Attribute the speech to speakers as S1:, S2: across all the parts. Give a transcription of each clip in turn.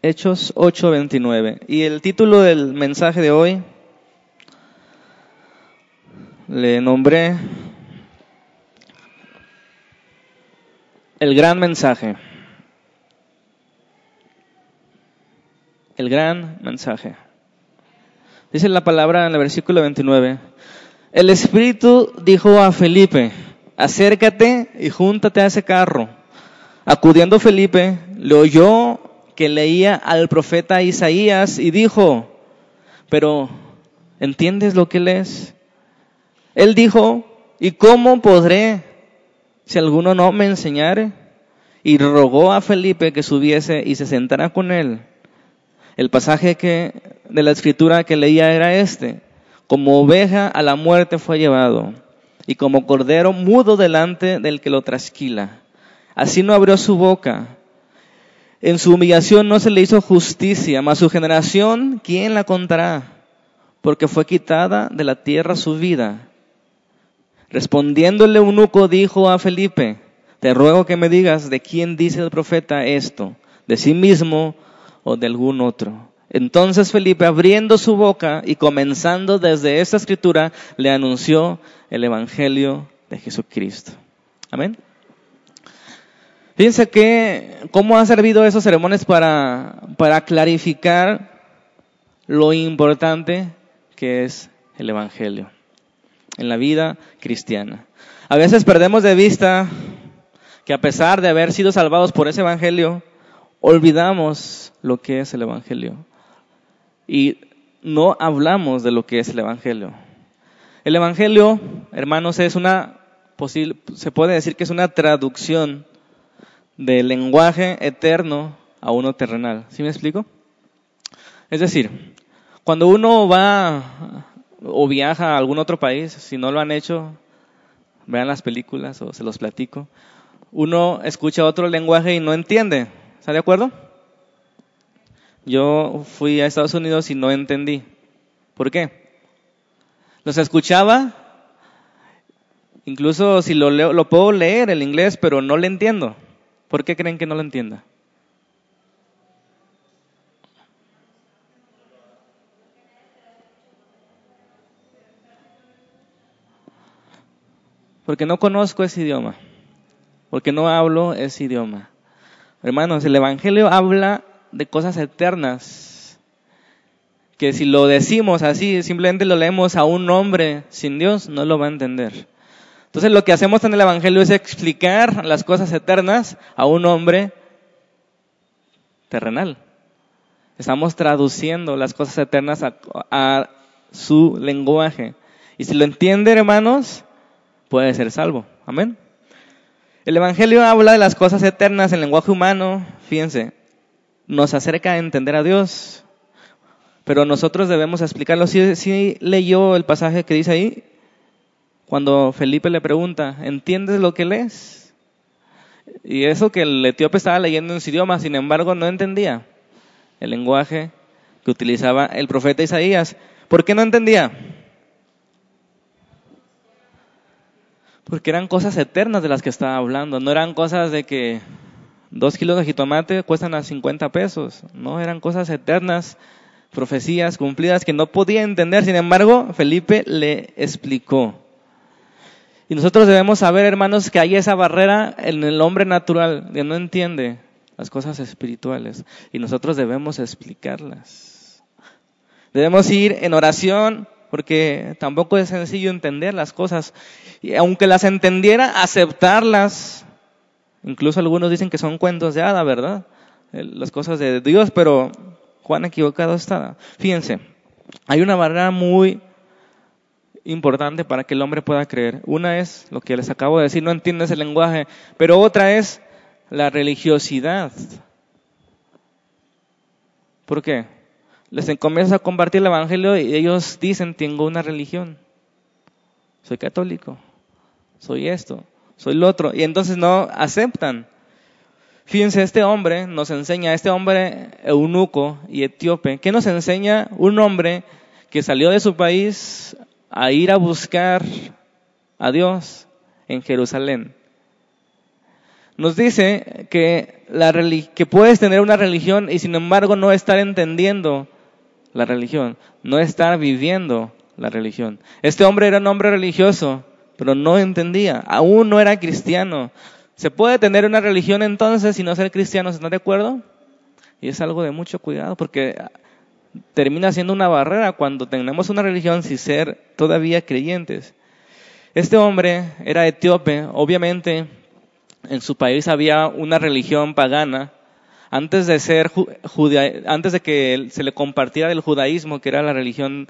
S1: Hechos 8:29. Y el título del mensaje de hoy le nombré El gran mensaje. El gran mensaje. Dice la palabra en el versículo 29. El Espíritu dijo a Felipe, acércate y júntate a ese carro. Acudiendo Felipe, le oyó que leía al profeta Isaías y dijo, pero ¿entiendes lo que lees? Él dijo, ¿y cómo podré si alguno no me enseñare? Y rogó a Felipe que subiese y se sentara con él. El pasaje que, de la escritura que leía era este. Como oveja a la muerte fue llevado, y como cordero mudo delante del que lo trasquila. Así no abrió su boca. En su humillación no se le hizo justicia, mas su generación, ¿quién la contará? Porque fue quitada de la tierra su vida Respondiéndole eunuco dijo a Felipe, te ruego que me digas de quién dice el profeta esto, de sí mismo o de algún otro. Entonces Felipe, abriendo su boca y comenzando desde esta escritura, le anunció el Evangelio de Jesucristo. Amén. Fíjense que, ¿cómo han servido esos sermones para, para clarificar lo importante que es el Evangelio? en la vida cristiana. A veces perdemos de vista que a pesar de haber sido salvados por ese Evangelio, olvidamos lo que es el Evangelio. Y no hablamos de lo que es el Evangelio. El Evangelio, hermanos, es una se puede decir que es una traducción del lenguaje eterno a uno terrenal. ¿Sí me explico? Es decir, cuando uno va o viaja a algún otro país, si no lo han hecho, vean las películas o se los platico. Uno escucha otro lenguaje y no entiende. ¿Está de acuerdo? Yo fui a Estados Unidos y no entendí. ¿Por qué? Los escuchaba, incluso si lo, leo, lo puedo leer el inglés, pero no le entiendo. ¿Por qué creen que no lo entienda? Porque no conozco ese idioma. Porque no hablo ese idioma. Hermanos, el Evangelio habla de cosas eternas. Que si lo decimos así, simplemente lo leemos a un hombre sin Dios, no lo va a entender. Entonces lo que hacemos en el Evangelio es explicar las cosas eternas a un hombre terrenal. Estamos traduciendo las cosas eternas a, su lenguaje. Y si lo entiende, hermanos, puede ser salvo. Amén. El Evangelio habla de las cosas eternas en lenguaje humano. Fíjense, nos acerca a entender a Dios, pero nosotros debemos explicarlo. Si, leyó el pasaje que dice ahí, cuando Felipe le pregunta, ¿entiendes lo que lees? Y eso que el etíope estaba leyendo en su idioma, sin embargo, no entendía el lenguaje que utilizaba el profeta Isaías. ¿Por qué no entendía? Porque eran cosas eternas de las que estaba hablando, no eran cosas de que dos kilos de jitomate cuestan a 50 pesos, no, eran cosas eternas, profecías cumplidas que no podía entender, sin embargo, Felipe le explicó. Y nosotros debemos saber, hermanos, que hay esa barrera en el hombre natural, que no entiende las cosas espirituales, y nosotros debemos explicarlas. Debemos ir en oración, porque tampoco es sencillo entender las cosas. Y aunque las entendiera, aceptarlas. Incluso algunos dicen que son cuentos de hada, ¿verdad? Las cosas de Dios, pero Juan equivocado está. Fíjense, hay una barrera muy importante para que el hombre pueda creer. Una es lo que les acabo de decir, no entiendes el lenguaje, pero otra es la religiosidad. ¿Por qué? Les comienzas a compartir el Evangelio y ellos dicen, tengo una religión. Soy católico soy esto, soy lo otro. Y entonces no aceptan. Fíjense, este hombre nos enseña, este hombre eunuco y etíope, ¿qué nos enseña un hombre que salió de su país a ir a buscar a Dios en Jerusalén? nos dice que, la que puedes tener una religión y sin embargo no estar entendiendo la religión, no estar viviendo la religión. Este hombre era un hombre religioso, pero no entendía, aún no era cristiano. ¿Se puede tener una religión entonces y no ser cristiano? ¿Están de acuerdo? Y es algo de mucho cuidado porque termina siendo una barrera cuando tenemos una religión sin ser todavía creyentes. Este hombre era etíope, obviamente en su país había una religión pagana. Antes de ser antes de que se le compartiera el judaísmo, que era la religión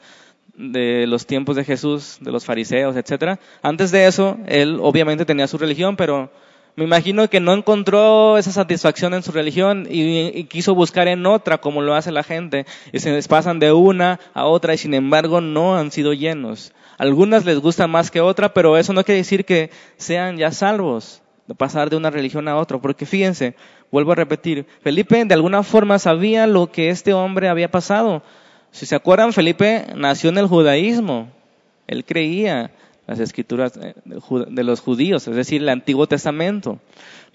S1: de los tiempos de Jesús, de los fariseos, etcétera. Antes de eso, él obviamente tenía su religión, pero me imagino que no encontró esa satisfacción en su religión y, quiso buscar en otra, como lo hace la gente, y se les pasan de una a otra y sin embargo no han sido llenos. Algunas les gusta más que otra, pero eso no quiere decir que sean ya salvos de pasar de una religión a otra, porque fíjense, vuelvo a repetir, Felipe de alguna forma sabía lo que este hombre había pasado. Si se acuerdan, Felipe nació en el judaísmo, él creía las escrituras eh, de los judíos, es decir, el Antiguo Testamento,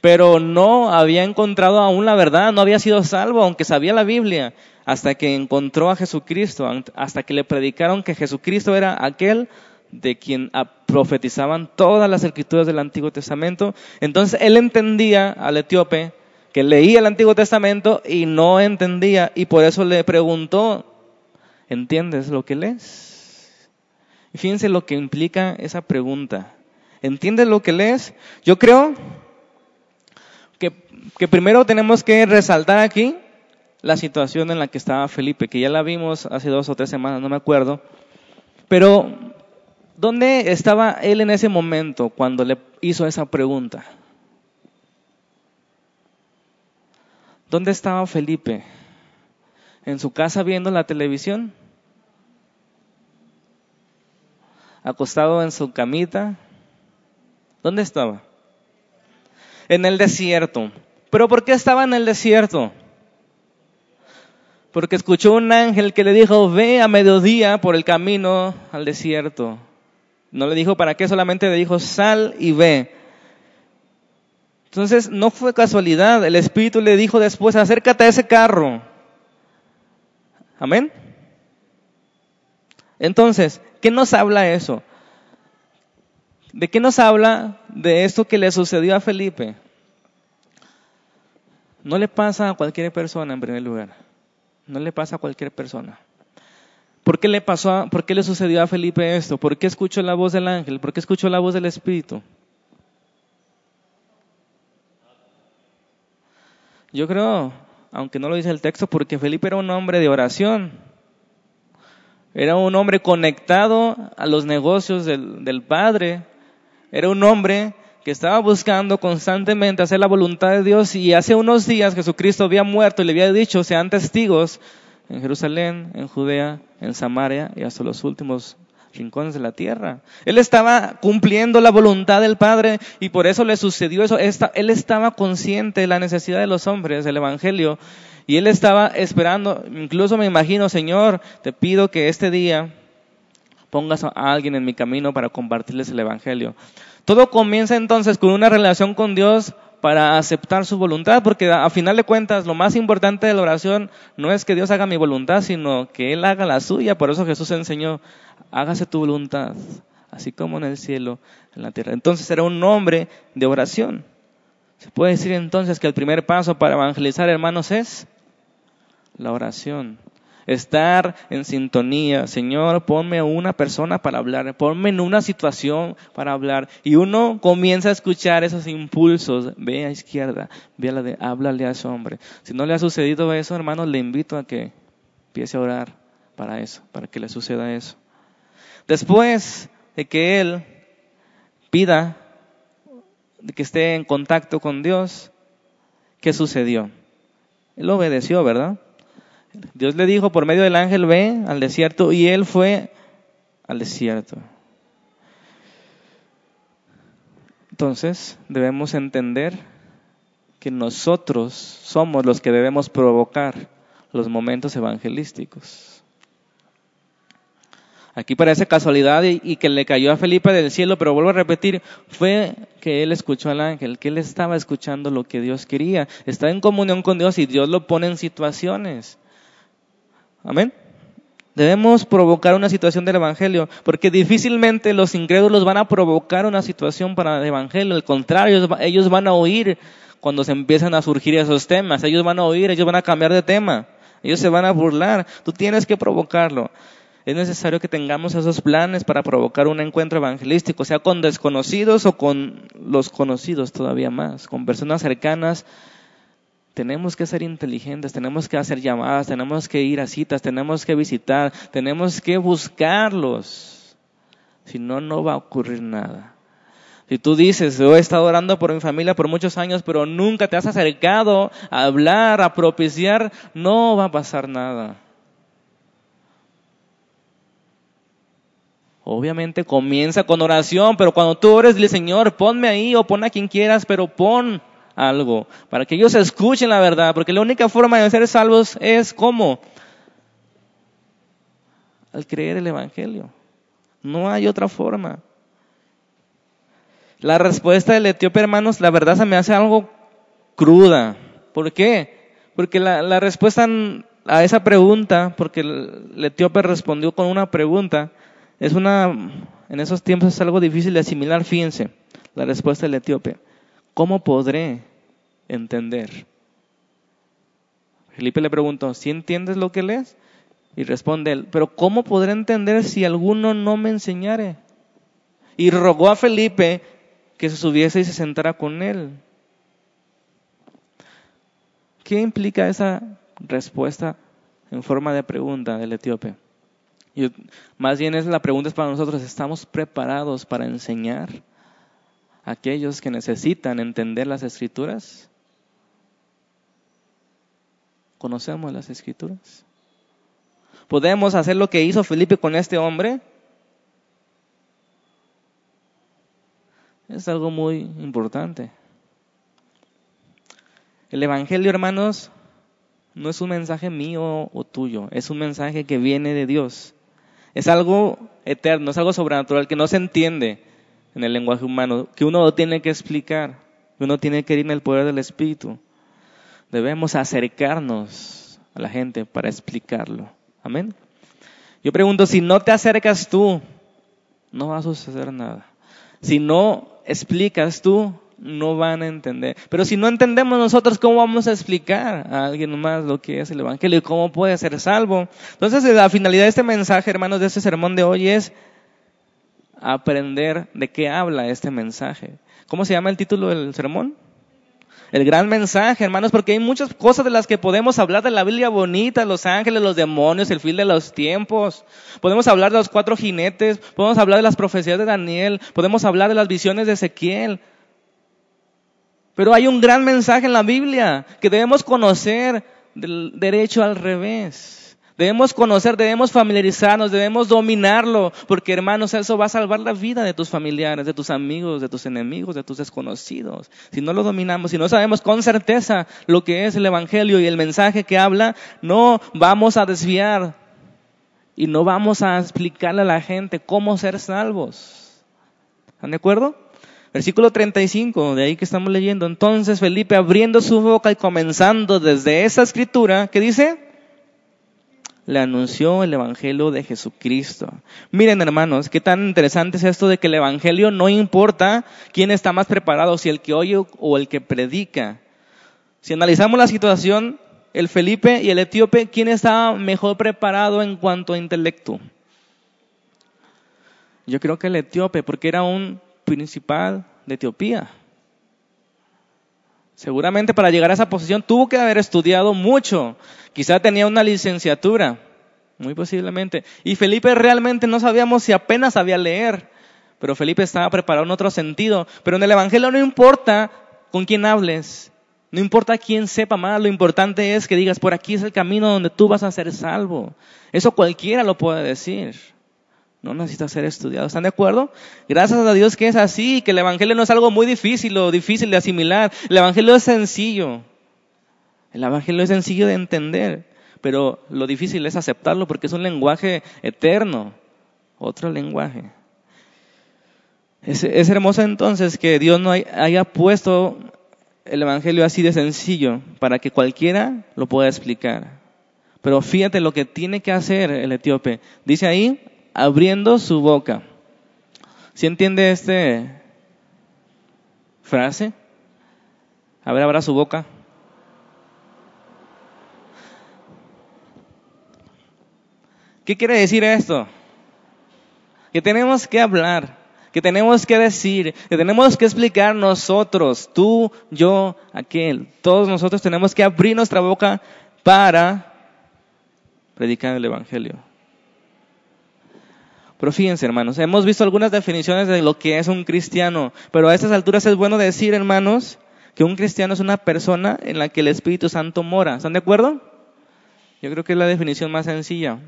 S1: pero no había encontrado aún la verdad, no había sido salvo, aunque sabía la Biblia, hasta que encontró a Jesucristo, hasta que le predicaron que Jesucristo era aquel de quien profetizaban todas las escrituras del Antiguo Testamento. Entonces él entendía al etíope que leía el Antiguo Testamento y no entendía y por eso le preguntó, ¿entiendes lo que lees? Fíjense lo que implica esa pregunta. ¿Entiendes lo que lees? Yo creo que, que primero tenemos que resaltar aquí la situación en la que estaba Felipe, que ya la vimos hace dos o tres semanas, no me acuerdo. Pero ¿Dónde estaba él en ese momento cuando le hizo esa pregunta? ¿Dónde estaba Felipe? ¿En su casa viendo la televisión? ¿Acostado en su camita? ¿Dónde estaba? En el desierto. ¿Pero por qué estaba en el desierto? Porque escuchó un ángel que le dijo, ve a mediodía por el camino al desierto. No le dijo para qué, solamente le dijo sal y ve. Entonces no fue casualidad, el Espíritu le dijo después, acércate a ese carro. Amén. Entonces, ¿qué nos habla eso? ¿De qué nos habla de esto que le sucedió a Felipe? No le pasa a cualquier persona en primer lugar. No le pasa a cualquier persona. ¿Por qué le pasó, por qué le sucedió a Felipe esto? ¿Por qué escuchó la voz del ángel? ¿Por qué escuchó la voz del Espíritu? Yo creo, aunque no lo dice el texto, porque Felipe era un hombre de oración. Era un hombre conectado a los negocios del, del Padre. Era un hombre que estaba buscando constantemente hacer la voluntad de Dios y hace unos días Jesucristo había muerto y le había dicho, sean testigos en Jerusalén, en Judea, en Samaria y hasta los últimos rincones de la tierra. Él estaba cumpliendo la voluntad del Padre y por eso le sucedió eso. Él estaba consciente de la necesidad de los hombres, del Evangelio, y él estaba esperando, incluso me imagino, Señor, te pido que este día pongas a alguien en mi camino para compartirles el Evangelio. Todo comienza entonces con una relación con Dios para aceptar su voluntad, porque a, final de cuentas lo más importante de la oración no es que Dios haga mi voluntad, sino que Él haga la suya. Por eso Jesús enseñó, hágase tu voluntad, así como en el cielo, en la tierra. Entonces era un hombre de oración. Se puede decir entonces que el primer paso para evangelizar, hermanos, es la oración estar en sintonía. Señor, ponme una persona para hablar, ponme en una situación para hablar. Y uno comienza a escuchar esos impulsos. Ve a izquierda, ve a la de, háblale a ese hombre. Si no le ha sucedido eso, hermano, le invito a que empiece a orar para eso, para que le suceda eso. Después de que él pida de que esté en contacto con Dios, ¿qué sucedió? Él obedeció, ¿verdad? Dios le dijo por medio del ángel, ve al desierto, y él fue al desierto. Entonces, debemos entender que nosotros somos los que debemos provocar los momentos evangelísticos. Aquí parece casualidad y, que le cayó a Felipe del cielo, pero vuelvo a repetir, fue que él escuchó al ángel, que él estaba escuchando lo que Dios quería, está en comunión con Dios y Dios lo pone en situaciones. Amén. Debemos provocar una situación del Evangelio, porque difícilmente los incrédulos van a provocar una situación para el Evangelio. Al contrario, ellos van a oír cuando se empiezan a surgir esos temas. Ellos van a oír, ellos van a cambiar de tema. Ellos se van a burlar. Tú tienes que provocarlo. Es necesario que tengamos esos planes para provocar un encuentro evangelístico, sea con desconocidos o con los conocidos todavía más, con personas cercanas tenemos que ser inteligentes, tenemos que hacer llamadas, tenemos que ir a citas, tenemos que visitar, tenemos que buscarlos. Si no, no va a ocurrir nada. Si tú dices, he estado orando por mi familia por muchos años, pero nunca te has acercado a hablar, a propiciar, no va a pasar nada. Obviamente comienza con oración, pero cuando tú ores, dile, Señor, ponme ahí o pon a quien quieras, pero pon algo, para que ellos escuchen la verdad, porque la única forma de ser salvos es cómo? Al creer el Evangelio. No hay otra forma. La respuesta del etíope, hermanos, la verdad se me hace algo cruda. ¿Por qué? Porque la, la respuesta a esa pregunta, porque el etíope respondió con una pregunta, es una, en esos tiempos es algo difícil de asimilar, fíjense, la respuesta del etíope. ¿Cómo podré entender? Felipe le preguntó, ¿si entiendes lo que lees? Y responde él, pero ¿cómo podré entender si alguno no me enseñare? Y rogó a Felipe que se subiese y se sentara con él. ¿Qué implica esa respuesta en forma de pregunta del etíope? más bien es la pregunta es para nosotros, ¿estamos preparados para enseñar? Aquellos que necesitan entender las escrituras? ¿Conocemos las escrituras? ¿Podemos hacer lo que hizo Felipe con este hombre? Es algo muy importante. El Evangelio, hermanos, no es un mensaje mío o tuyo, es un mensaje que viene de Dios. Es algo eterno, es algo sobrenatural que no se entiende en el lenguaje humano, que uno tiene que explicar, que uno tiene que ir en el poder del Espíritu. Debemos acercarnos a la gente para explicarlo. Amén. Yo pregunto, si no te acercas tú, no va a suceder nada. Si no explicas tú, no van a entender. Pero si no entendemos nosotros, ¿cómo vamos a explicar a alguien más lo que es el Evangelio y cómo puede ser salvo? Entonces, la finalidad de este mensaje, hermanos, de este sermón de hoy es aprender de qué habla este mensaje. ¿Cómo se llama el título del sermón? El gran mensaje, hermanos, porque hay muchas cosas de las que podemos hablar de la Biblia bonita, los ángeles, los demonios, el fin de los tiempos. Podemos hablar de los cuatro jinetes, podemos hablar de las profecías de Daniel, podemos hablar de las visiones de Ezequiel. Pero hay un gran mensaje en la Biblia que debemos conocer del derecho al revés. Debemos conocer, debemos familiarizarnos, debemos dominarlo, porque hermanos, eso va a salvar la vida de tus familiares, de tus amigos, de tus enemigos, de tus desconocidos. Si no lo dominamos, si no sabemos con certeza lo que es el Evangelio y el mensaje que habla, no vamos a desviar y no vamos a explicarle a la gente cómo ser salvos. ¿Están de acuerdo? Versículo 35, de ahí que estamos leyendo. Entonces Felipe abriendo su boca y comenzando desde esa escritura, ¿qué dice? Le anunció el Evangelio de Jesucristo. Miren hermanos, qué tan interesante es esto de que el Evangelio no importa quién está más preparado, si el que oye o el que predica. Si analizamos la situación, el Felipe y el etíope, ¿quién estaba mejor preparado en cuanto a intelecto? Yo creo que el etíope, porque era un principal de Etiopía. Seguramente para llegar a esa posición tuvo que haber estudiado mucho. Quizá tenía una licenciatura, muy posiblemente. Y Felipe realmente no sabíamos si apenas sabía leer, pero Felipe estaba preparado en otro sentido. Pero en el Evangelio no importa con quién hables, no importa quién sepa más, lo importante es que digas, por aquí es el camino donde tú vas a ser salvo. Eso cualquiera lo puede decir. No necesita ser estudiado. ¿Están de acuerdo? Gracias a Dios que es así, que el Evangelio no es algo muy difícil o difícil de asimilar. El Evangelio es sencillo. El Evangelio es sencillo de entender, pero lo difícil es aceptarlo porque es un lenguaje eterno. otro lenguaje. Es, hermoso entonces que Dios no haya puesto el Evangelio así de sencillo para que cualquiera lo pueda explicar. Pero fíjate lo que tiene que hacer el etíope. Dice ahí, abriendo su boca. ¿Sí entiende este frase? A ver, abra su boca. ¿Qué quiere decir esto? Que tenemos que hablar, que tenemos que decir, que tenemos que explicar nosotros, tú, yo, aquel. Todos nosotros tenemos que abrir nuestra boca para predicar el Evangelio. Pero fíjense, hermanos, hemos visto algunas definiciones de lo que es un cristiano, pero a estas alturas es bueno decir, hermanos, que un cristiano es una persona en la que el Espíritu Santo mora. ¿Están de acuerdo? Yo creo que es la definición más sencilla.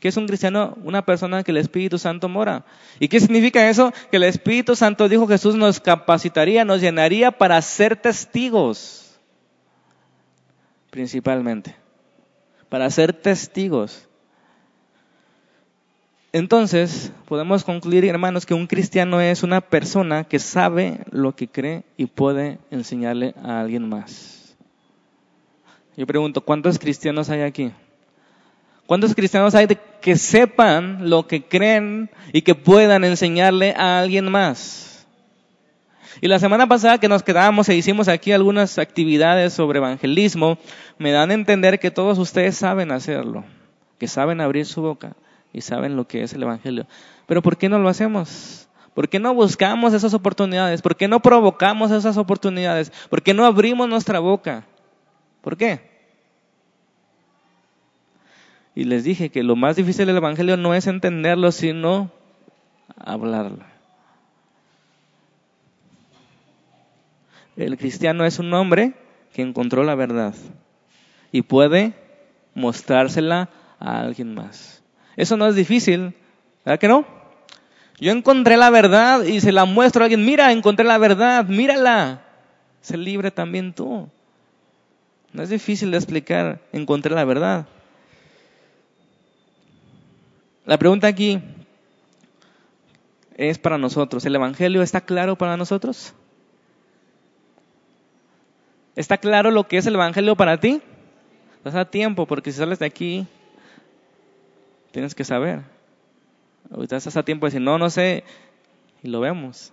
S1: ¿Qué es un cristiano? Una persona en que el Espíritu Santo mora. ¿Y qué significa eso? Que el Espíritu Santo, dijo Jesús, nos capacitaría, nos llenaría para ser testigos. Principalmente para ser testigos. Entonces, podemos concluir, hermanos, que un cristiano es una persona que sabe lo que cree y puede enseñarle a alguien más. Yo pregunto, ¿cuántos cristianos hay aquí? ¿Cuántos cristianos hay que sepan lo que creen y que puedan enseñarle a alguien más? Y la semana pasada que nos quedábamos e hicimos aquí algunas actividades sobre evangelismo, me dan a entender que todos ustedes saben hacerlo, que saben abrir su boca y saben lo que es el evangelio. Pero ¿por qué no lo hacemos? ¿Por qué no buscamos esas oportunidades? ¿Por qué no provocamos esas oportunidades? ¿Por qué no abrimos nuestra boca? ¿Por qué? Y les dije que lo más difícil del Evangelio no es entenderlo, sino hablarlo. El cristiano es un hombre que encontró la verdad y puede mostrársela a alguien más. Eso no es difícil, ¿verdad que no? Yo encontré la verdad y se la muestro a alguien. Mira, encontré la verdad, mírala. Sé libre también tú. No es difícil de explicar, encontré la verdad. La pregunta aquí es para nosotros. ¿El Evangelio está claro para nosotros? ¿Está claro lo que es el Evangelio para ti? Estás a tiempo, porque si sales de aquí, tienes que saber. Ahorita estás a tiempo de decir, no, no sé, y lo vemos.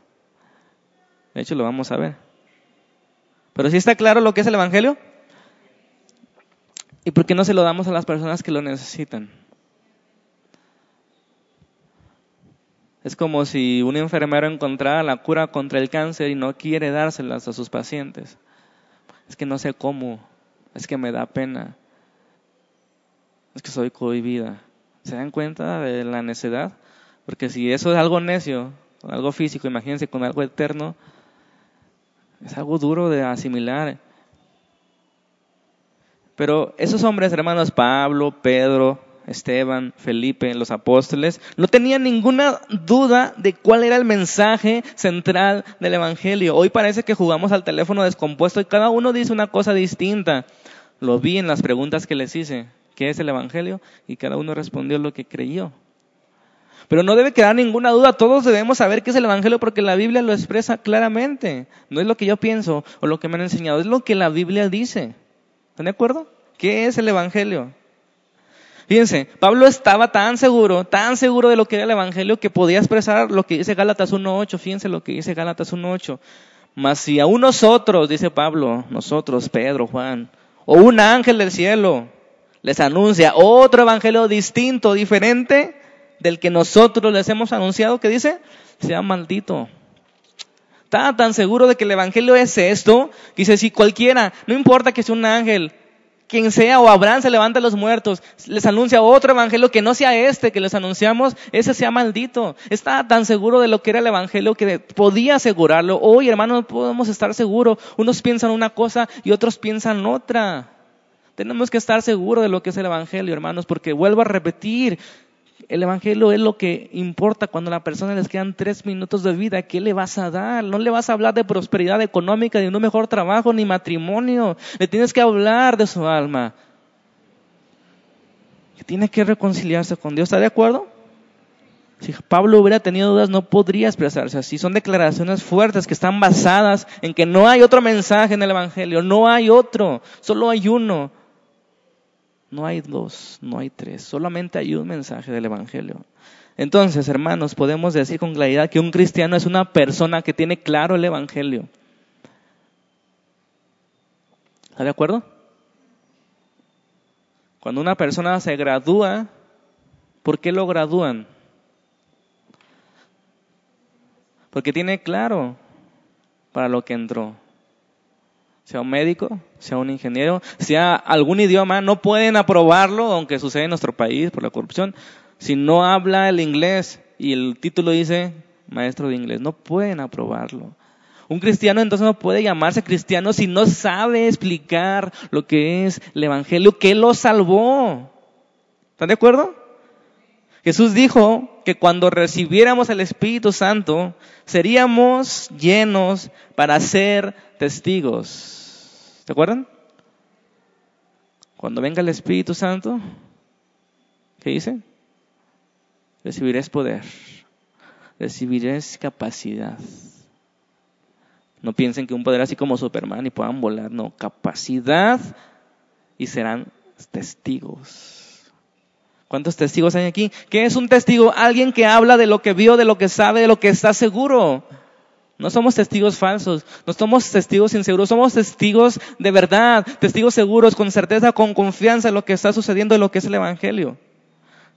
S1: De hecho, lo vamos a ver. Pero si está claro lo que es el Evangelio, ¿y por qué no se lo damos a las personas que lo necesitan? Es como si un enfermero encontrara la cura contra el cáncer y no quiere dárselas a sus pacientes es que no sé cómo, es que me da pena, es que soy cohibida. ¿Se dan cuenta de la necedad? Porque si eso es algo necio, algo físico, imagínense con algo eterno, es algo duro de asimilar. Pero esos hombres, hermanos, Pablo, Pedro, Esteban, Felipe, los apóstoles, no tenían ninguna duda de cuál era el mensaje central del Evangelio. Hoy parece que jugamos al teléfono descompuesto y cada uno dice una cosa distinta. Lo vi en las preguntas que les hice. ¿Qué es el Evangelio? Y cada uno respondió lo que creyó. Pero no debe quedar ninguna duda, todos debemos saber qué es el Evangelio porque la Biblia lo expresa claramente. No es lo que yo pienso o lo que me han enseñado, es lo que la Biblia dice. ¿Están de acuerdo? ¿Qué es el Evangelio? Fíjense, Pablo estaba tan seguro, tan seguro de lo que era el Evangelio que podía expresar lo que dice Gálatas 1.8. Fíjense lo que dice Gálatas 1.8. Mas si a nosotros, dice Pablo, nosotros, Pedro, Juan, o un ángel del cielo les anuncia otro evangelio distinto, diferente del que nosotros les hemos anunciado, que dice, sea maldito. Estaba tan seguro de que el evangelio es esto, que dice, si cualquiera, no importa que sea un ángel, quien sea, o Abraham se levanta a los muertos, les anuncia otro evangelio que no sea este que les anunciamos, ese sea maldito. Estaba tan seguro de lo que era el evangelio que podía asegurarlo. Hoy, hermanos, no podemos estar seguros. Unos piensan una cosa y otros piensan otra. Tenemos que estar seguros de lo que es el evangelio, hermanos, porque vuelvo a repetir, el Evangelio es lo que importa cuando a la persona les quedan tres minutos de vida. ¿Qué le vas a dar? No le vas a hablar de prosperidad económica, de un mejor trabajo, ni matrimonio. Le tienes que hablar de su alma. Tiene que reconciliarse con Dios. ¿Está de acuerdo? Si Pablo hubiera tenido dudas, no podría expresarse así. Son declaraciones fuertes que están basadas en que no hay otro mensaje en el Evangelio, no hay otro, solo hay uno. No hay dos, no hay tres, solamente hay un mensaje del Evangelio. Entonces, hermanos, podemos decir con claridad que un cristiano es una persona que tiene claro el Evangelio. ¿Está de acuerdo? Cuando una persona se gradúa, ¿por qué lo gradúan? Porque tiene claro para lo que entró. Sea un médico, sea un ingeniero, sea algún idioma, no pueden aprobarlo, aunque sucede en nuestro país por la corrupción, si no habla el inglés y el título dice maestro de inglés. No pueden aprobarlo. Un cristiano entonces no puede llamarse cristiano si no sabe explicar lo que es el Evangelio que lo salvó. ¿Están de acuerdo? Jesús dijo que cuando recibiéramos el Espíritu Santo, seríamos llenos para ser testigos. ¿Se acuerdan? Cuando venga el Espíritu Santo, ¿qué dice? Recibiréis poder, recibiréis capacidad. No piensen que un poder así como Superman y puedan volar, no, capacidad y serán testigos. ¿Cuántos testigos hay aquí? ¿Qué es un testigo? Alguien que habla de lo que vio, de lo que sabe, de lo que está seguro. No somos testigos falsos, no somos testigos inseguros, somos testigos de verdad, testigos seguros, con certeza, con confianza en lo que está sucediendo, en lo que es el Evangelio.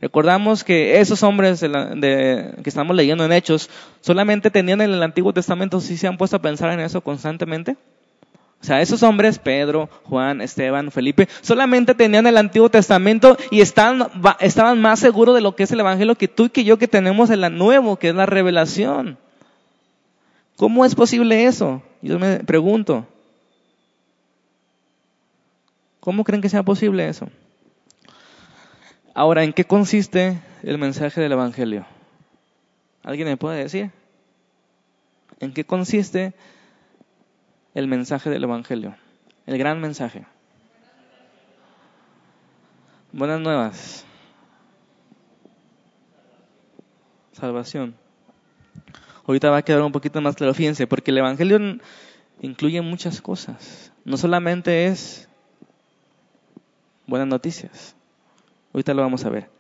S1: Recordamos que esos hombres que estamos leyendo en Hechos solamente tenían en el Antiguo Testamento, si se han puesto a pensar en eso constantemente. O sea, esos hombres, Pedro, Juan, Esteban, Felipe, solamente tenían el Antiguo Testamento y estaban, más seguros de lo que es el Evangelio que tú y que yo que tenemos el Nuevo, que es la revelación. ¿Cómo es posible eso? Yo me pregunto. ¿Cómo creen que sea posible eso? Ahora, ¿en qué consiste el mensaje del Evangelio? ¿Alguien me puede decir? ¿En qué consiste el mensaje del Evangelio, el gran mensaje. Buenas nuevas. Salvación. Ahorita va a quedar un poquito más claro, fíjense, porque el Evangelio incluye muchas cosas. No solamente es buenas noticias. Ahorita lo vamos a ver.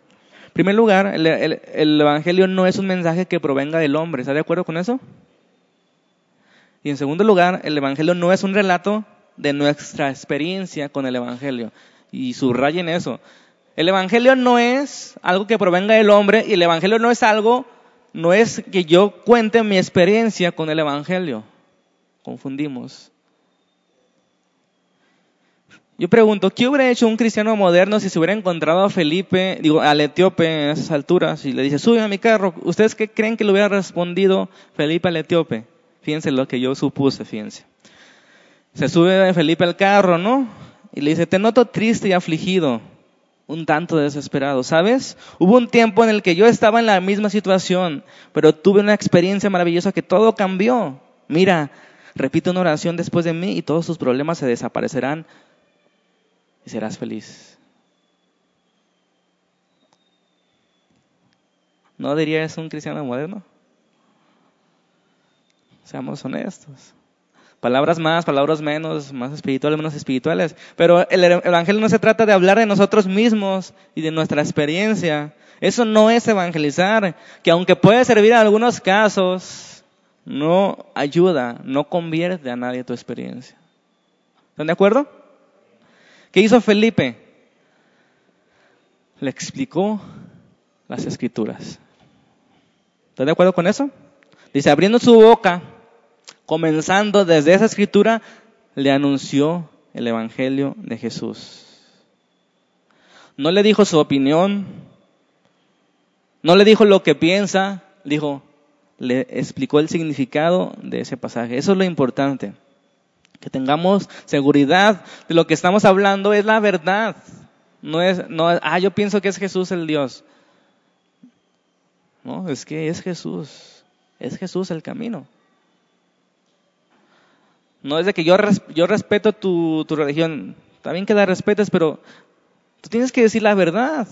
S1: En primer lugar, el, el Evangelio no es un mensaje que provenga del hombre. ¿Está de acuerdo con eso? Y en segundo lugar, el Evangelio no es un relato de nuestra experiencia con el Evangelio. Y subrayen eso. El Evangelio no es algo que provenga del hombre y el Evangelio no es algo, no es que yo cuente mi experiencia con el Evangelio. Confundimos. Yo pregunto, ¿qué hubiera hecho un cristiano moderno si se hubiera encontrado a Felipe, digo, al etíope en esas alturas y le dice, sube a mi carro? ¿Ustedes qué creen que le hubiera respondido Felipe al etíope? Fíjense lo que yo supuse, fíjense. Se sube Felipe al carro, ¿no? Y le dice, te noto triste y afligido, un tanto desesperado, ¿sabes? Hubo un tiempo en el que yo estaba en la misma situación, pero tuve una experiencia maravillosa que todo cambió. Mira, repite una oración después de mí y todos tus problemas se desaparecerán y serás feliz. ¿No diría eso un cristiano moderno? Seamos honestos. Palabras más, palabras menos, más espirituales, menos espirituales. Pero el Evangelio no se trata de hablar de nosotros mismos y de nuestra experiencia. Eso no es evangelizar, que aunque puede servir en algunos casos, no ayuda, no convierte a nadie tu experiencia. ¿Están de acuerdo? ¿Qué hizo Felipe? Le explicó las escrituras. ¿Están de acuerdo con eso? Dice, abriendo su boca, comenzando desde esa escritura, le anunció el Evangelio de Jesús. No le dijo su opinión, no le dijo lo que piensa, dijo, le explicó el significado de ese pasaje. Eso es lo importante, que tengamos seguridad de lo que estamos hablando es la verdad. No es, no, ah, yo pienso que es Jesús el Dios. No, es que es Jesús, es Jesús el camino. No es de que yo, respeto tu, tu religión. Bien que la respetes, pero tú tienes que decir la verdad.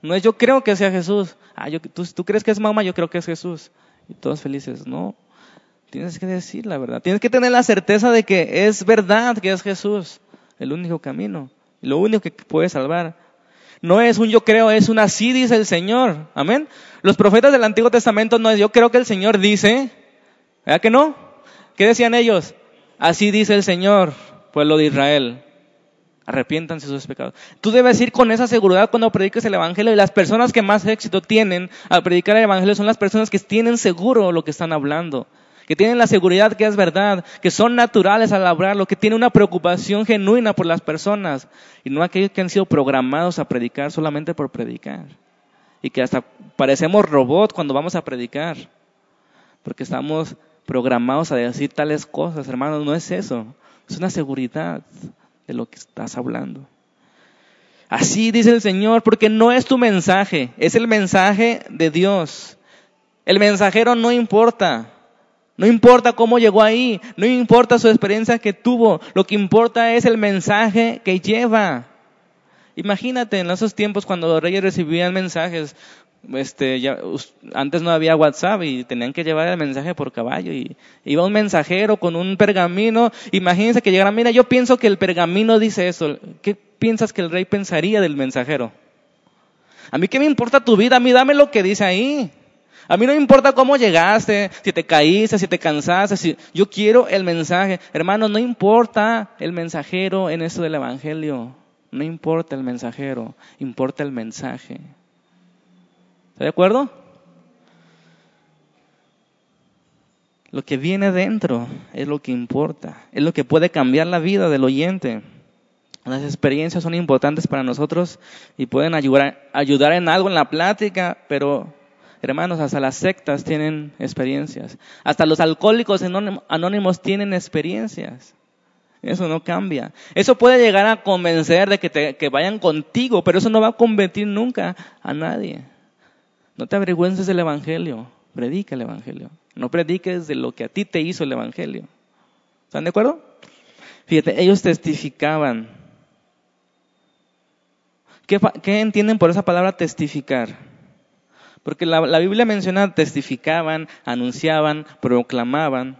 S1: No es yo creo que sea Jesús. Ah, yo, tú, tú crees que es mamá, yo creo que es Jesús. Y todos felices. No, tienes que decir la verdad. Tienes que tener la certeza de que es verdad que es Jesús el único camino. Lo único que puede salvar. No es un yo creo, es un así dice el Señor. Amén. Los profetas del Antiguo Testamento no es yo creo que el Señor dice. ¿Verdad que no? ¿Qué decían ellos? Así dice el Señor, pueblo de Israel. Arrepiéntanse sus pecados. Tú debes ir con esa seguridad cuando prediques el Evangelio y las personas que más éxito tienen al predicar el Evangelio son las personas que tienen seguro lo que están hablando, que tienen la seguridad que es verdad, que son naturales al hablarlo, que tienen una preocupación genuina por las personas y no aquellos que han sido programados a predicar solamente por predicar y que hasta parecemos robot cuando vamos a predicar porque estamos programados a decir tales cosas, hermanos, no es eso, es una seguridad de lo que estás hablando. Así dice el Señor, porque no es tu mensaje, es el mensaje de Dios. El mensajero no importa, no importa cómo llegó ahí, no importa su experiencia que tuvo, lo que importa es el mensaje que lleva. Imagínate en esos tiempos cuando los reyes recibían mensajes, este, ya, antes no había WhatsApp y tenían que llevar el mensaje por caballo y iba un mensajero con un pergamino. Imagínense que llegara, mira, yo pienso que el pergamino dice eso. ¿Qué piensas que el rey pensaría del mensajero? A mí qué me importa tu vida, a mí dame lo que dice ahí. A mí no importa cómo llegaste, si te caíste, si te cansaste, yo quiero el mensaje. Hermano, no importa el mensajero en esto del evangelio. No importa el mensajero, importa el mensaje. ¿Está de acuerdo? Lo que viene dentro es lo que importa, es lo que puede cambiar la vida del oyente. Las experiencias son importantes para nosotros y pueden ayudar, ayudar en algo en la plática, pero hermanos, hasta las sectas tienen experiencias. Hasta los alcohólicos anónimos tienen experiencias. Eso no cambia. Eso puede llegar a convencer de que, que vayan contigo, pero eso no va a convertir nunca a nadie. No te avergüences del Evangelio, predica el Evangelio. No prediques de lo que a ti te hizo el Evangelio. ¿Están de acuerdo? Fíjate, ellos testificaban. ¿Qué, entienden por esa palabra testificar? Porque la, la Biblia menciona testificaban, anunciaban, proclamaban.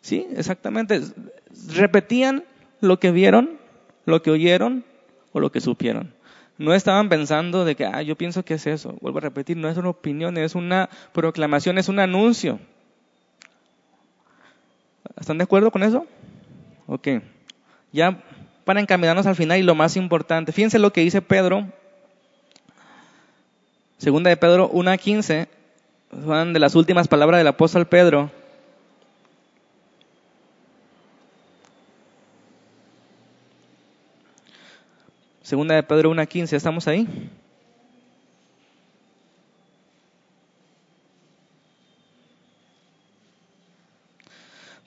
S1: Sí, exactamente. Repetían lo que vieron lo que oyeron o lo que supieron. No estaban pensando de que, ah, yo pienso que es eso. Vuelvo a repetir, no es una opinión, es una proclamación, es un anuncio. ¿Están de acuerdo con eso? Ok. Ya para encaminarnos al final y lo más importante, fíjense lo que dice Pedro. Segunda de Pedro 1.15, son de las últimas palabras del apóstol Pedro. Segunda de Pedro 1.15, ¿estamos ahí?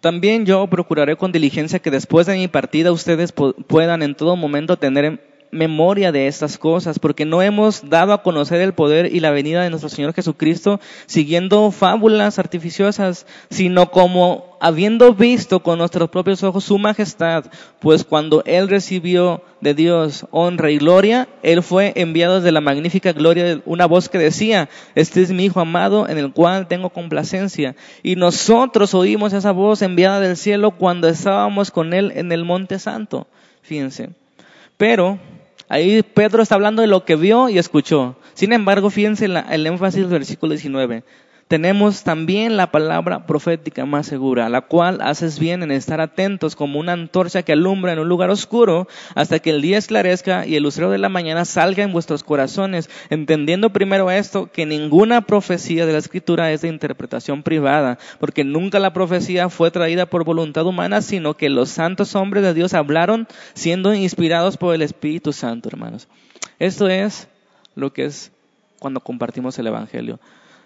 S1: También yo procuraré con diligencia que después de mi partida ustedes puedan en todo momento tener memoria de estas cosas, porque no hemos dado a conocer el poder y la venida de nuestro Señor Jesucristo siguiendo fábulas artificiosas, sino como habiendo visto con nuestros propios ojos su majestad, pues cuando Él recibió de Dios honra y gloria, Él fue enviado de la magnífica gloria de una voz que decía, este es mi Hijo amado en el cual tengo complacencia. Y nosotros oímos esa voz enviada del cielo cuando estábamos con Él en el Monte Santo. Fíjense. Pero Ahí Pedro está hablando de lo que vio y escuchó. Sin embargo, fíjense el énfasis del versículo 19 tenemos también la palabra profética más segura, la cual haces bien en estar atentos como una antorcha que alumbra en un lugar oscuro hasta que el día esclarezca y el lucero de la mañana salga en vuestros corazones, entendiendo primero esto, que ninguna profecía de la escritura es de interpretación privada, porque nunca la profecía fue traída por voluntad humana, sino que los santos hombres de Dios hablaron siendo inspirados por el Espíritu Santo, hermanos. Esto es lo que es cuando compartimos el Evangelio.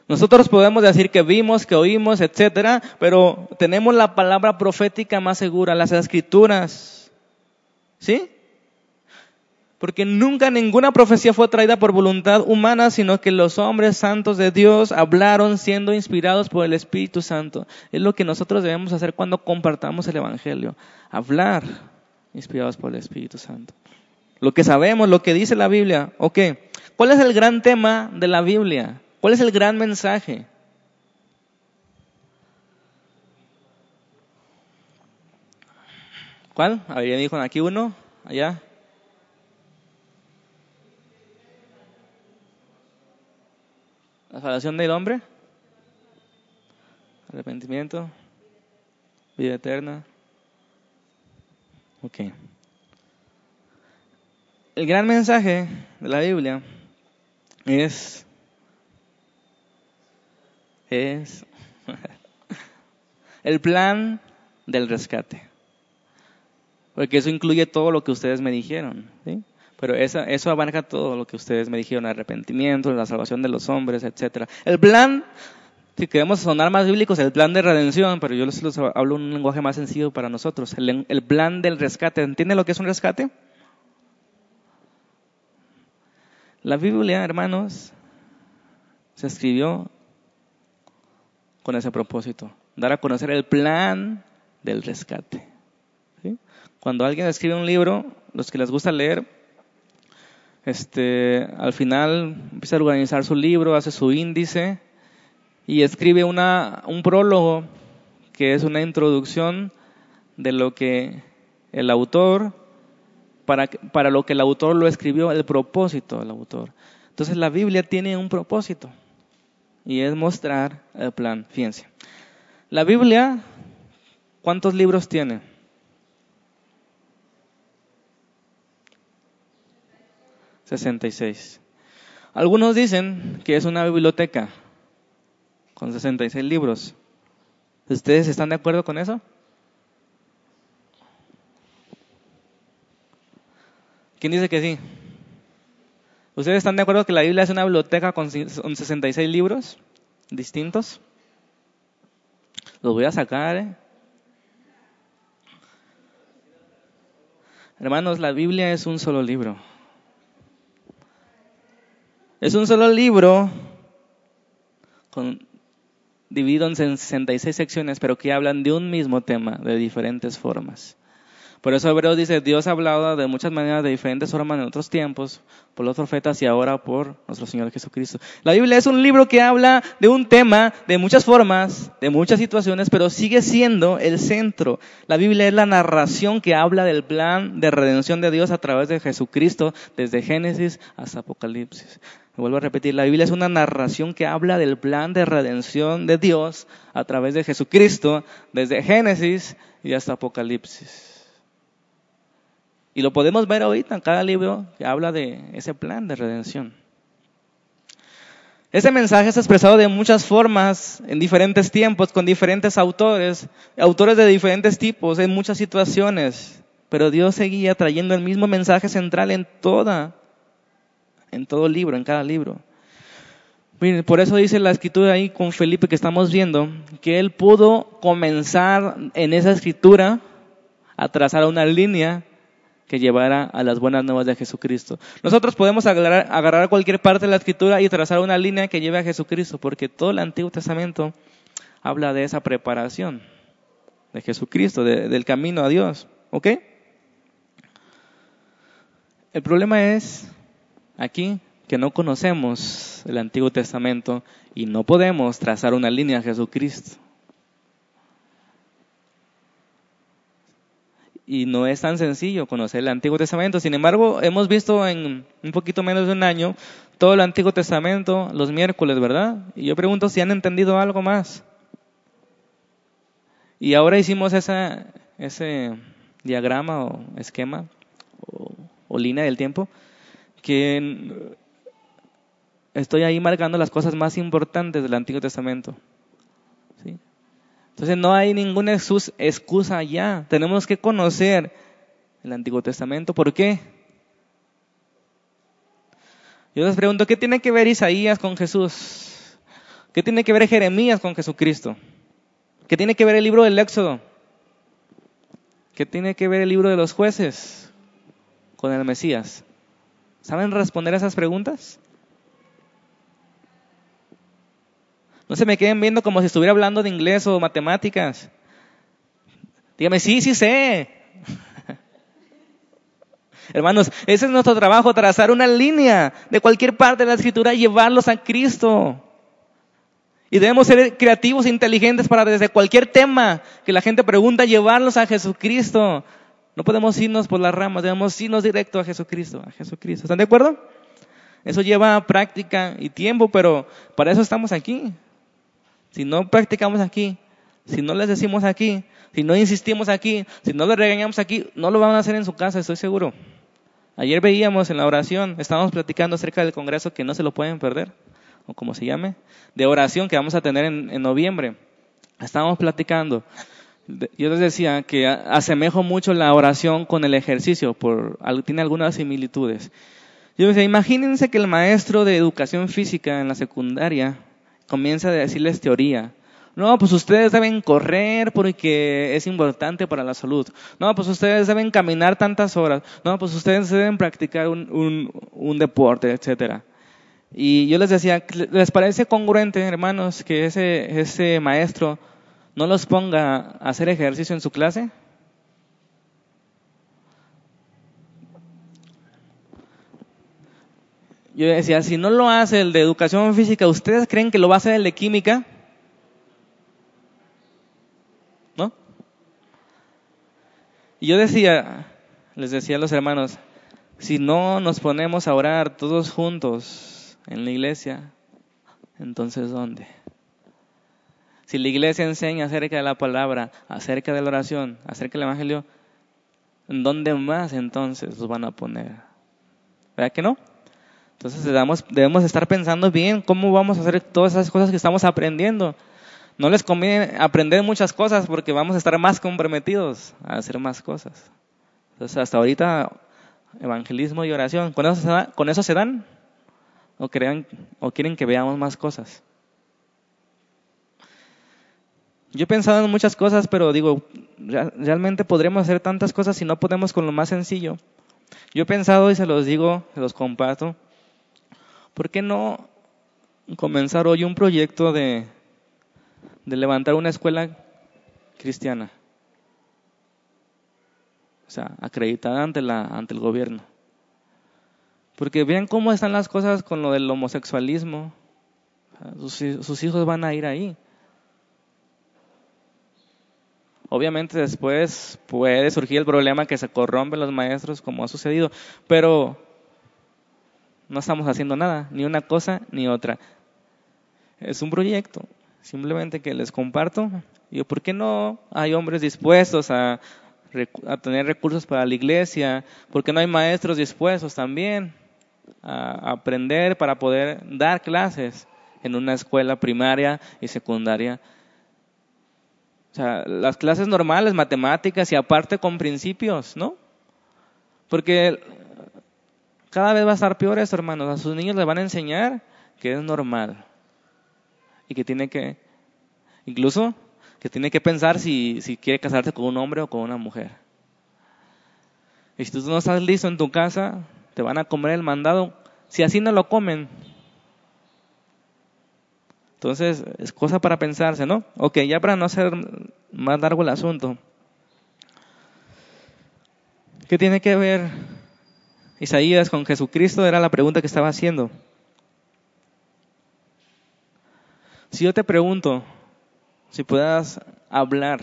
S1: Nosotros podemos decir que vimos, que oímos, etcétera, pero tenemos la palabra profética más segura, las escrituras. ¿Sí? Porque nunca ninguna profecía fue traída por voluntad humana, sino que los hombres santos de Dios hablaron siendo inspirados por el Espíritu Santo. Es lo que nosotros debemos hacer cuando compartamos el Evangelio. Hablar inspirados por el Espíritu Santo. Lo que sabemos, lo que dice la Biblia. Ok, ¿cuál es el gran tema de la Biblia? ¿Cuál es el gran mensaje? ¿Cuál? Había dijo aquí uno, allá. La salvación del hombre, arrepentimiento, vida eterna. Ok. El gran mensaje de la Biblia es es el plan del rescate. Porque eso incluye todo lo que ustedes me dijeron. Pero eso, abarca todo lo que ustedes me dijeron, arrepentimiento, la salvación de los hombres, etc. El plan, si queremos sonar más bíblicos, el plan de redención, pero yo les, hablo un lenguaje más sencillo para nosotros. El, el plan del rescate. ¿Entienden lo que es un rescate? La Biblia, hermanos, se escribió con ese propósito, dar a conocer el plan del rescate. Cuando alguien escribe un libro, los que les gusta leer, este, al final empieza a organizar su libro, hace su índice y escribe una, un prólogo que es una introducción de lo que el autor, para, para lo que el autor lo escribió, el propósito del autor. Entonces la Biblia tiene un propósito y es mostrar el plan. Fíjense. La Biblia, ¿cuántos libros tiene? 66. Algunos dicen que es una biblioteca con 66 libros. ¿Ustedes están de acuerdo con eso? ¿Quién dice que sí? ¿Ustedes están de acuerdo que la Biblia es una biblioteca con 66 libros distintos? Los voy a sacar. ¿eh? Hermanos, la Biblia es un solo libro. Es un solo libro dividido en 66 secciones, pero que hablan de un mismo tema de diferentes formas. Por eso Hebreos dice, Dios ha hablado de muchas maneras, de diferentes formas en otros tiempos, por los profetas y ahora por nuestro Señor Jesucristo. La Biblia es un libro que habla de un tema de muchas formas, de muchas situaciones, pero sigue siendo el centro. La Biblia es la narración que habla del plan de redención de Dios a través de Jesucristo, desde Génesis hasta Apocalipsis. vuelvo a repetir, la Biblia es una narración que habla del plan de redención de Dios a través de Jesucristo, desde Génesis y hasta Apocalipsis. Y lo podemos ver ahorita en cada libro que habla de ese plan de redención. Ese mensaje es expresado de muchas formas, en diferentes tiempos, con diferentes autores, autores de diferentes tipos, en muchas situaciones. Pero Dios seguía trayendo el mismo mensaje central en toda, en todo libro, en cada libro. Por eso dice la escritura ahí con Felipe que estamos viendo, que él pudo comenzar en esa escritura a trazar una línea que llevara a las buenas nuevas de Jesucristo. Nosotros podemos agarrar, agarrar, cualquier parte de la escritura y trazar una línea que lleve a Jesucristo, porque todo el Antiguo Testamento habla de esa preparación de Jesucristo, del camino a Dios. ¿Ok? El problema es aquí que no conocemos el Antiguo Testamento y no podemos trazar una línea a Jesucristo. Y no es tan sencillo conocer el Antiguo Testamento. Sin embargo, hemos visto en un poquito menos de un año todo el Antiguo Testamento los miércoles, ¿verdad? Y yo pregunto si han entendido algo más. Y ahora hicimos ese diagrama o esquema o línea del tiempo que estoy ahí marcando las cosas más importantes del Antiguo Testamento. Entonces no hay ninguna excusa ya. Tenemos que conocer el Antiguo Testamento. ¿Por qué? Yo les pregunto, ¿qué tiene que ver Isaías con Jesús? ¿Qué tiene que ver Jeremías con Jesucristo? ¿Qué tiene que ver el libro del Éxodo? ¿Qué tiene que ver el libro de los jueces con el Mesías? ¿Saben responder a esas preguntas? No se me queden viendo como si estuviera hablando de inglés o matemáticas. Dígame, sí, sí sé. Hermanos, ese es nuestro trabajo, trazar una línea de cualquier parte de la escritura y llevarlos a Cristo. Y debemos ser creativos e inteligentes para desde cualquier tema que la gente pregunta, llevarlos a Jesucristo. No podemos irnos por las ramas, debemos irnos directo a Jesucristo, a Jesucristo. ¿Están de acuerdo? Eso lleva práctica y tiempo, pero para eso estamos aquí. Si no practicamos aquí, si no les decimos aquí, si no insistimos aquí, si no les regañamos aquí, no lo van a hacer en su casa, estoy seguro. Ayer veíamos en la oración, estábamos platicando acerca del congreso que no se lo pueden perder, o como se llame, de oración que vamos a tener en, noviembre. Estábamos platicando. Yo les decía que asemejo mucho la oración con el ejercicio, por, tiene algunas similitudes. Yo decía, imagínense que el maestro de educación física en la secundaria comienza a decirles teoría. No, pues ustedes deben correr porque es importante para la salud. No, pues ustedes deben caminar tantas horas. No, pues ustedes deben practicar un, un, deporte, etcétera. Y yo les decía, ¿les parece congruente, hermanos, que ese, ese maestro no los ponga a hacer ejercicio en su clase? Yo decía, si no lo hace el de educación física, ¿ustedes creen que lo va a hacer el de química? ¿No? Y yo decía, les decía a los hermanos, si no nos ponemos a orar todos juntos en la iglesia, entonces ¿dónde? Si la iglesia enseña acerca de la palabra, acerca de la oración, acerca del evangelio, ¿en dónde más entonces los van a poner? ¿Verdad que no? Entonces debemos, estar pensando bien cómo vamos a hacer todas esas cosas que estamos aprendiendo. No les conviene aprender muchas cosas porque vamos a estar más comprometidos a hacer más cosas. Entonces hasta ahorita evangelismo y oración, ¿con eso se, ¿con eso se dan? ¿O, crean, ¿O quieren que veamos más cosas? Yo he pensado en muchas cosas, pero digo, realmente podremos hacer tantas cosas si no podemos con lo más sencillo. Yo he pensado y se los digo, se los comparto, ¿por qué no comenzar hoy un proyecto de, levantar una escuela cristiana? O sea, acreditada ante, la, ante el gobierno. Porque vean cómo están las cosas con lo del homosexualismo. sus hijos van a ir ahí. Obviamente después puede surgir el problema que se corrompen los maestros como ha sucedido, pero no estamos haciendo nada, ni una cosa ni otra. Es un proyecto, simplemente que les comparto. Y ¿por qué no hay hombres dispuestos a, a tener recursos para la iglesia? ¿Por qué no hay maestros dispuestos también a aprender para poder dar clases en una escuela primaria y secundaria? O sea, las clases normales, matemáticas y aparte con principios, ¿no? Porque cada vez va a estar peor esto, hermanos. A sus niños les van a enseñar que es normal y que tiene que, incluso, que tiene que pensar si, si quiere casarse con un hombre o con una mujer. Y si tú no estás listo en tu casa, te van a comer el mandado. Si así no lo comen, entonces, es cosa para pensarse, ¿no? Ok, ya para no hacer más largo el asunto. ¿Qué tiene que ver Isaías con Jesucristo era la pregunta que estaba haciendo. Si yo te pregunto si puedas hablar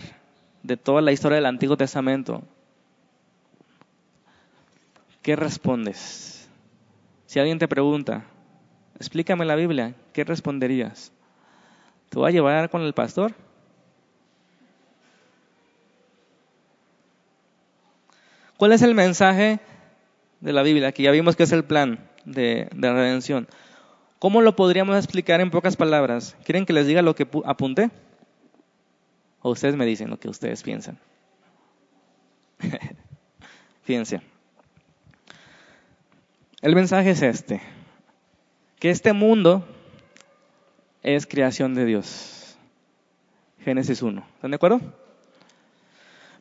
S1: de toda la historia del Antiguo Testamento, ¿qué respondes? Si alguien te pregunta, explícame la Biblia, ¿qué responderías? ¿Te voy a llevar con el pastor? ¿Cuál es el mensaje de la Biblia, que ya vimos que es el plan de, de redención. ¿Cómo lo podríamos explicar en pocas palabras? ¿Quieren que les diga lo que apunté? ¿O ustedes me dicen lo que ustedes piensan? Fíjense. El mensaje es este, que este mundo es creación de Dios. Génesis 1. ¿Están de acuerdo?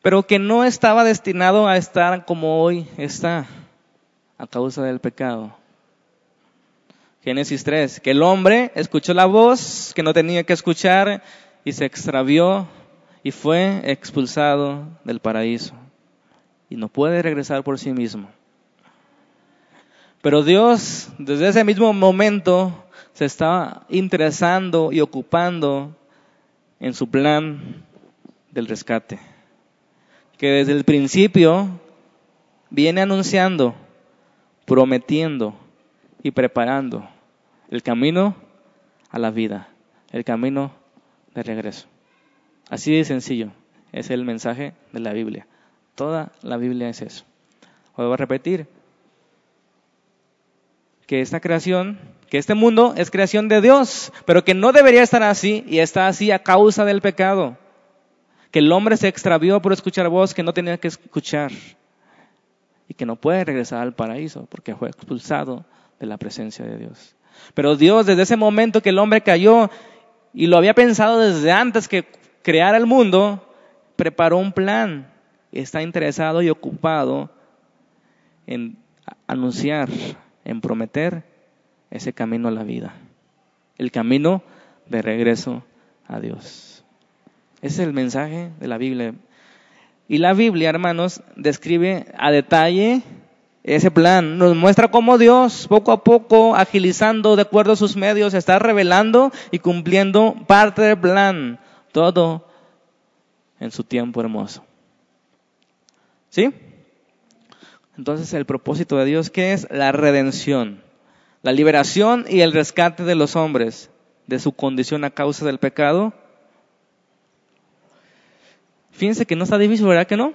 S1: Pero que no estaba destinado a estar como hoy está a causa del pecado. Génesis 3, que el hombre escuchó la voz que no tenía que escuchar y se extravió y fue expulsado del paraíso y no puede regresar por sí mismo. Pero Dios, desde ese mismo momento, se está interesando y ocupando en su plan del rescate, que desde el principio viene anunciando, prometiendo y preparando el camino a la vida, el camino de regreso. Así de sencillo es el mensaje de la Biblia. Toda la Biblia es eso. Vuelvo a repetir que esta creación, que este mundo es creación de Dios, pero que no debería estar así y está así a causa del pecado. Que el hombre se extravió por escuchar voz que no tenía que escuchar y que no puede regresar al paraíso porque fue expulsado de la presencia de Dios. Pero Dios, desde ese momento que el hombre cayó y lo había pensado desde antes que creara el mundo, preparó un plan. Está interesado y ocupado en anunciar, en prometer ese camino a la vida. El camino de regreso a Dios. Ese es el mensaje de la Biblia. Y la Biblia, hermanos, describe a detalle ese plan. Nos muestra cómo Dios, poco a poco, agilizando de acuerdo a sus medios, está revelando y cumpliendo parte del plan. Todo en su tiempo hermoso. ¿Sí? Entonces el propósito de Dios, ¿qué es? La redención, la liberación y el rescate de los hombres de su condición a causa del pecado. Fíjense que no está difícil, ¿verdad que no?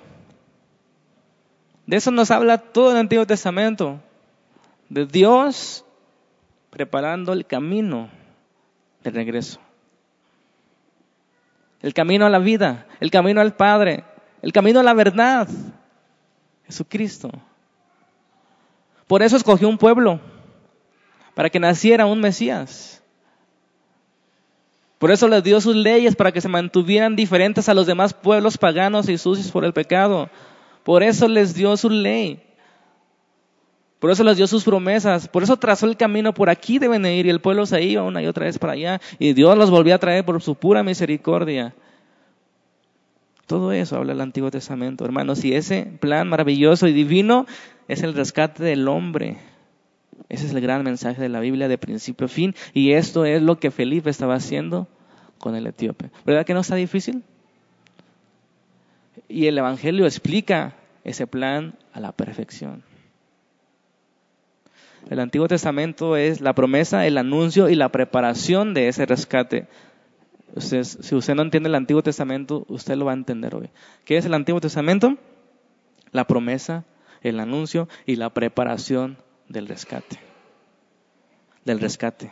S1: De eso nos habla todo el Antiguo Testamento. De Dios preparando el camino de regreso. El camino a la vida, el camino al Padre, el camino a la verdad. Jesucristo. Por eso escogió un pueblo, para que naciera un Mesías. Por eso les dio sus leyes, para que se mantuvieran diferentes a los demás pueblos paganos y sucios por el pecado. Por eso les dio su ley. Por eso les dio sus promesas. Por eso trazó el camino. Por aquí deben ir. Y el pueblo se iba una y otra vez para allá. Y Dios los volvió a traer por su pura misericordia. Todo eso habla el Antiguo Testamento, hermanos. Y ese plan maravilloso y divino es el rescate del hombre. Ese es el gran mensaje de la Biblia de principio a fin. Y esto es lo que Felipe estaba haciendo con el etíope. ¿Verdad que no está difícil? Y el Evangelio explica ese plan a la perfección. El Antiguo Testamento es la promesa, el anuncio y la preparación de ese rescate. si usted no entiende el Antiguo Testamento, usted lo va a entender hoy. ¿Qué es el Antiguo Testamento? La promesa, el anuncio y la preparación del rescate. Del rescate.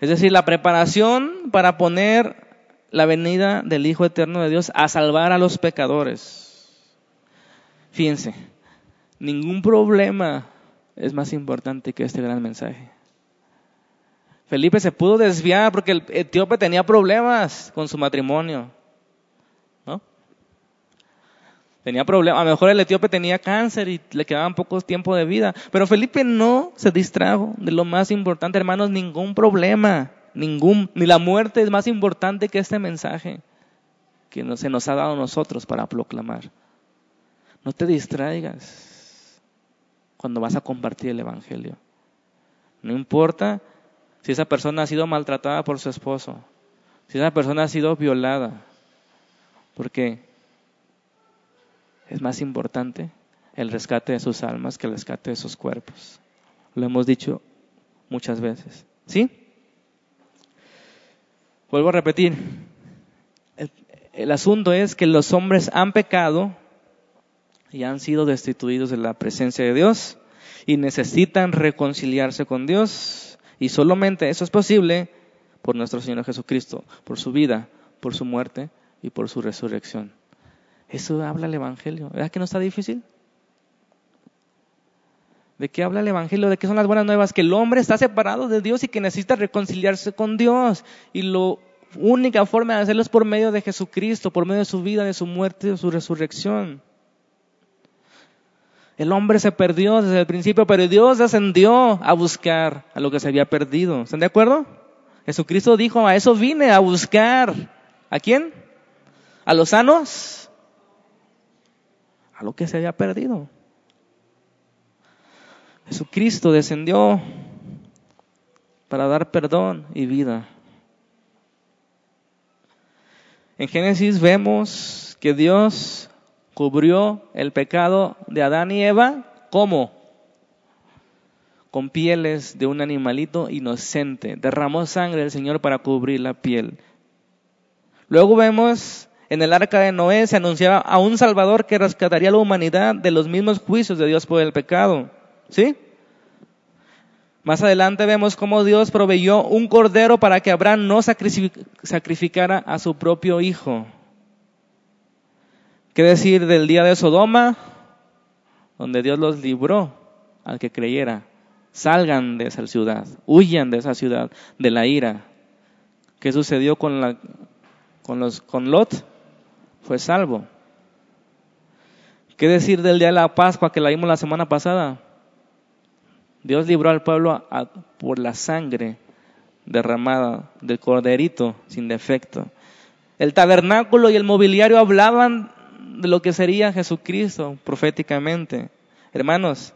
S1: Es decir, la preparación para poner la venida del Hijo Eterno de Dios a salvar a los pecadores. Fíjense, ningún problema es más importante que este gran mensaje. Felipe se pudo desviar porque el etíope tenía problemas con su matrimonio. ¿No? Tenía problemas. A lo mejor el etíope tenía cáncer y le quedaban poco tiempo de vida. Pero Felipe no se distrajo de lo más importante, hermanos, ningún problema ningún, ni la muerte es más importante que este mensaje que se nos ha dado a nosotros para proclamar. No te distraigas cuando vas a compartir el Evangelio. No importa si esa persona ha sido maltratada por su esposo, si esa persona ha sido violada, porque es más importante el rescate de sus almas que el rescate de sus cuerpos. Lo hemos dicho muchas veces. ¿Sí? Vuelvo a repetir, el, asunto es que los hombres han pecado y han sido destituidos de la presencia de Dios y necesitan reconciliarse con Dios y solamente eso es posible por nuestro Señor Jesucristo, por su vida, por su muerte y por su resurrección. Eso habla el Evangelio. ¿Verdad que no está difícil? ¿De qué habla el Evangelio? ¿De qué son las buenas nuevas? Que el hombre está separado de Dios y que necesita reconciliarse con Dios. Y la única forma de hacerlo es por medio de Jesucristo, por medio de su vida, de su muerte, de su resurrección. El hombre se perdió desde el principio, pero Dios descendió a buscar a lo que se había perdido. ¿Están de acuerdo? Jesucristo dijo, a eso vine, a buscar. ¿A quién? ¿A los sanos? A lo que se había perdido. Jesucristo descendió para dar perdón y vida. En Génesis vemos que Dios cubrió el pecado de Adán y Eva, ¿cómo? Con pieles de un animalito inocente. Derramó sangre del Señor para cubrir la piel. Luego vemos en el arca de Noé se anunciaba a un Salvador que rescataría a la humanidad de los mismos juicios de Dios por el pecado. ¿Sí? Más adelante vemos cómo Dios proveyó un cordero para que Abraham no sacrificara a su propio hijo. ¿Qué decir del día de Sodoma? Donde Dios los libró al que creyera. Salgan de esa ciudad, huyan de esa ciudad, de la ira. ¿Qué sucedió con, la, con, los, con Lot? Fue salvo. ¿Qué decir del día de la Pascua que la vimos la semana pasada? Dios libró al pueblo por la sangre derramada del corderito sin defecto. El tabernáculo y el mobiliario hablaban de lo que sería Jesucristo proféticamente. Hermanos,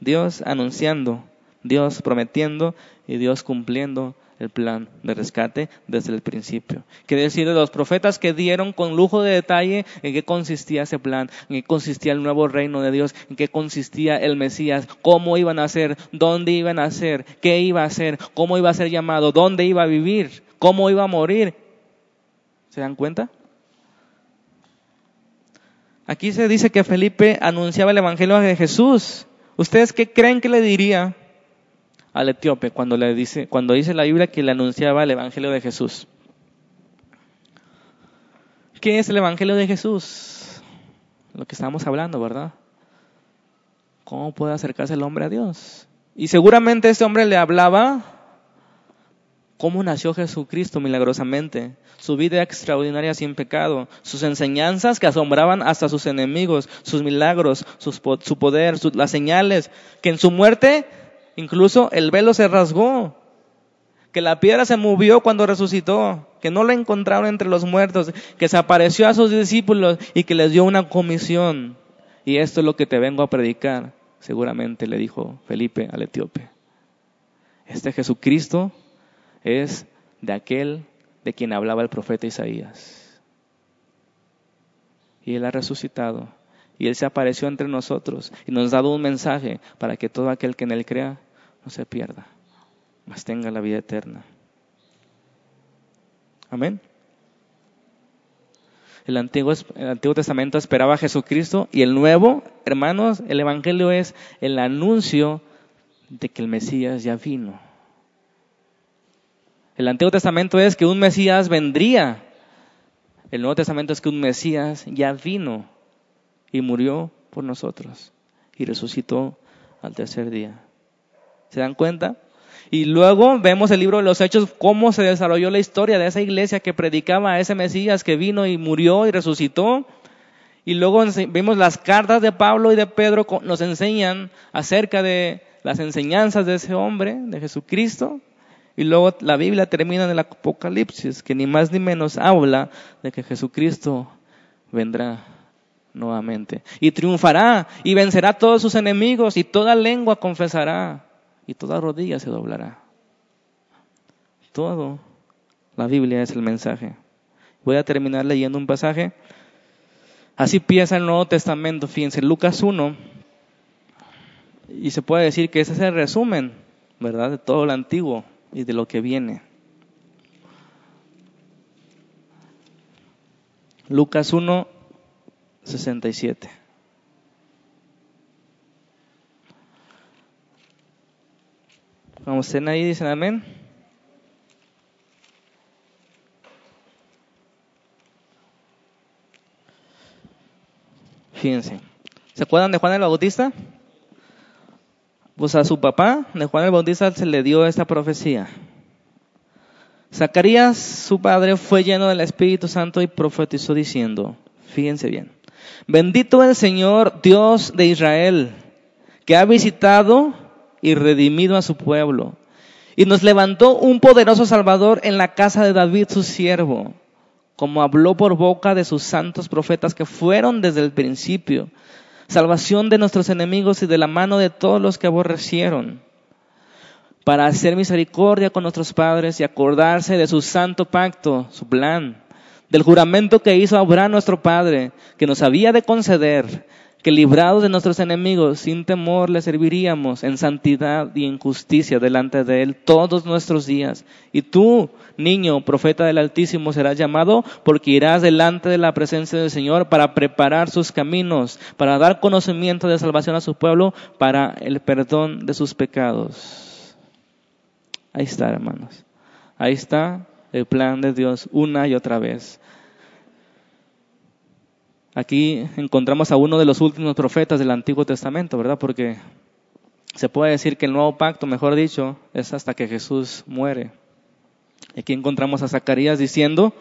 S1: Dios anunciando, Dios prometiendo y Dios cumpliendo el plan de rescate desde el principio. Quiere decir de los profetas que dieron con lujo de detalle en qué consistía ese plan, en qué consistía el nuevo reino de Dios, en qué consistía el Mesías, cómo iban a ser, dónde iban a ser, qué iba a ser, cómo iba a ser llamado, dónde iba a vivir, cómo iba a morir. ¿Se dan cuenta? Aquí se dice que Felipe anunciaba el Evangelio de Jesús. ¿Ustedes qué creen que le diría al etíope cuando le dice, cuando dice la Biblia que le anunciaba el Evangelio de Jesús? ¿Qué es el Evangelio de Jesús? Lo que estamos hablando, ¿verdad? ¿Cómo puede acercarse el hombre a Dios? Y seguramente este hombre le hablaba cómo nació Jesucristo milagrosamente, su vida extraordinaria sin pecado, sus enseñanzas que asombraban hasta sus enemigos, sus milagros, su poder, las señales, que en su muerte incluso el velo se rasgó, que la piedra se movió cuando resucitó, que no lo encontraron entre los muertos, que se apareció a sus discípulos y que les dio una comisión. Y esto es lo que te vengo a predicar, seguramente le dijo Felipe al etíope. Este Jesucristo es de aquel de quien hablaba el profeta Isaías. Y Él ha resucitado. Y Él se apareció entre nosotros y nos ha dado un mensaje para que todo aquel que en Él crea no se pierda, mas tenga la vida eterna. Amén. El Antiguo, el Antiguo Testamento esperaba a Jesucristo y el Nuevo, hermanos, el Evangelio es el anuncio de que el Mesías ya vino. El Antiguo Testamento es que un Mesías vendría. El Nuevo Testamento es que un Mesías ya vino y murió por nosotros y resucitó al tercer día. ¿Se dan cuenta? Y luego vemos el libro de los Hechos, cómo se desarrolló la historia de esa iglesia que predicaba a ese Mesías que vino y murió y resucitó. Y luego vemos las cartas de Pablo y de Pedro, nos enseñan acerca de las enseñanzas de ese hombre, de Jesucristo. Y luego la Biblia termina en el Apocalipsis, que ni más ni menos habla de que Jesucristo vendrá nuevamente. Y triunfará y vencerá a todos sus enemigos y toda lengua confesará y toda rodilla se doblará. Todo. La Biblia es el mensaje. Voy a terminar leyendo un pasaje. Así empieza el Nuevo Testamento. Fíjense, Lucas 1. Y se puede decir que ese es el resumen, ¿verdad? De todo lo antiguo y de lo que viene. Lucas 1, 67. Vamos, estén ahí, dicen amén. Fíjense. ¿Se acuerdan de Juan el Bautista? Pues a su papá, de Juan el Bautista, se le dio esta profecía. Zacarías, su padre, fue lleno del Espíritu Santo y profetizó diciendo, fíjense bien, Bendito el Señor Dios de Israel, que ha visitado y redimido a su pueblo, y nos levantó un poderoso Salvador en la casa de David su siervo, como habló por boca de sus santos profetas que fueron desde el principio, salvación de nuestros enemigos y de la mano de todos los que aborrecieron, para hacer misericordia con nuestros padres y acordarse de su santo pacto, su plan del juramento que hizo Abraham nuestro Padre, que nos había de conceder, que librados de nuestros enemigos, sin temor le serviríamos en santidad y en justicia delante de Él todos nuestros días. Y tú, niño, profeta del Altísimo, serás llamado porque irás delante de la presencia del Señor para preparar sus caminos, para dar conocimiento de salvación a su pueblo, para el perdón de sus pecados. Ahí está, hermanos. Ahí está el plan de Dios una y otra vez. Aquí encontramos a uno de los últimos profetas del Antiguo Testamento, ¿verdad? Porque se puede decir que el nuevo pacto, mejor dicho, es hasta que Jesús muere. Aquí encontramos a Zacarías diciendo